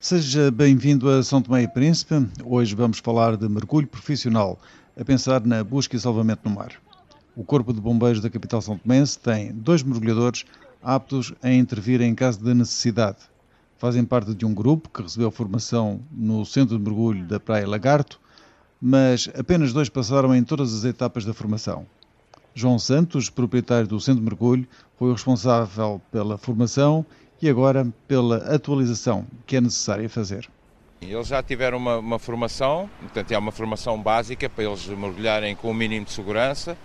Seja bem-vindo a São Tomé e Príncipe. Hoje vamos falar de mergulho profissional, a pensar na busca e salvamento no mar. O Corpo de Bombeiros da capital São Tomense tem dois mergulhadores aptos a intervir em caso de necessidade. Fazem parte de um grupo que recebeu formação no Centro de Mergulho da Praia Lagarto, mas apenas dois passaram em todas as etapas da formação. João Santos, proprietário do Centro Mergulho, foi o responsável pela formação e agora pela atualização que é necessária fazer. Eles já tiveram uma, uma, formação, portanto é uma formação básica para eles mergulharem com o mínimo de segurança.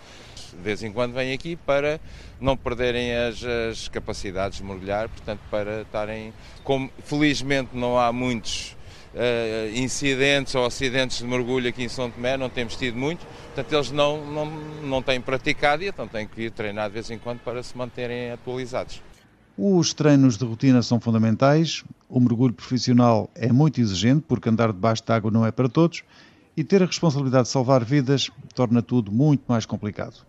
De vez em quando vêm aqui para não perderem as, as capacidades de mergulhar, portanto para estarem, como felizmente não há muitos uh, incidentes ou acidentes de mergulho aqui em São Tomé, não temos tido muito, portanto eles não, não, não têm praticado e então têm que ir treinar de vez em quando para se manterem atualizados. Os treinos de rotina são fundamentais, o mergulho profissional é muito exigente porque andar debaixo de água não é para todos e ter a responsabilidade de salvar vidas torna tudo muito mais complicado.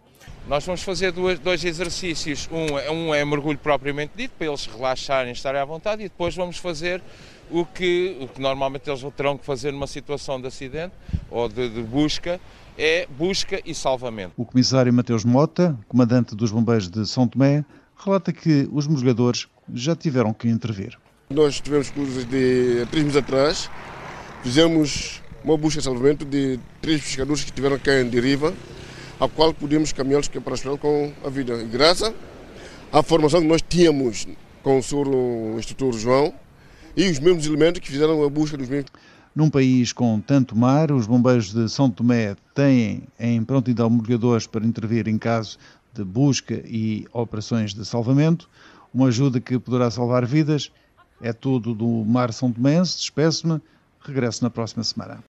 Nós vamos fazer dois, dois exercícios. Um, é, um é mergulho propriamente dito, para eles relaxarem, estarem à vontade, e depois vamos fazer o que, o que normalmente eles terão que fazer numa situação de acidente ou de, de busca, é busca e salvamento. O comissário Mateus Mota, comandante dos bombeiros de São Tomé, relata que os mergulhadores já tiveram que intervir. Nós tivemos cursos de três meses atrás, fizemos uma busca e salvamento de três pescadores que estiveram cá em deriva, a qual podemos caminhá-los para com a vida. E graças à formação que nós tínhamos com o senhor instrutor João e os mesmos elementos que fizeram a busca dos mesmos. Num país com tanto mar, os bombeiros de São Tomé têm em prontidão mergulhadores para intervir em caso de busca e operações de salvamento, uma ajuda que poderá salvar vidas. É tudo do Mar São Tomense, despeço-me, regresso na próxima semana.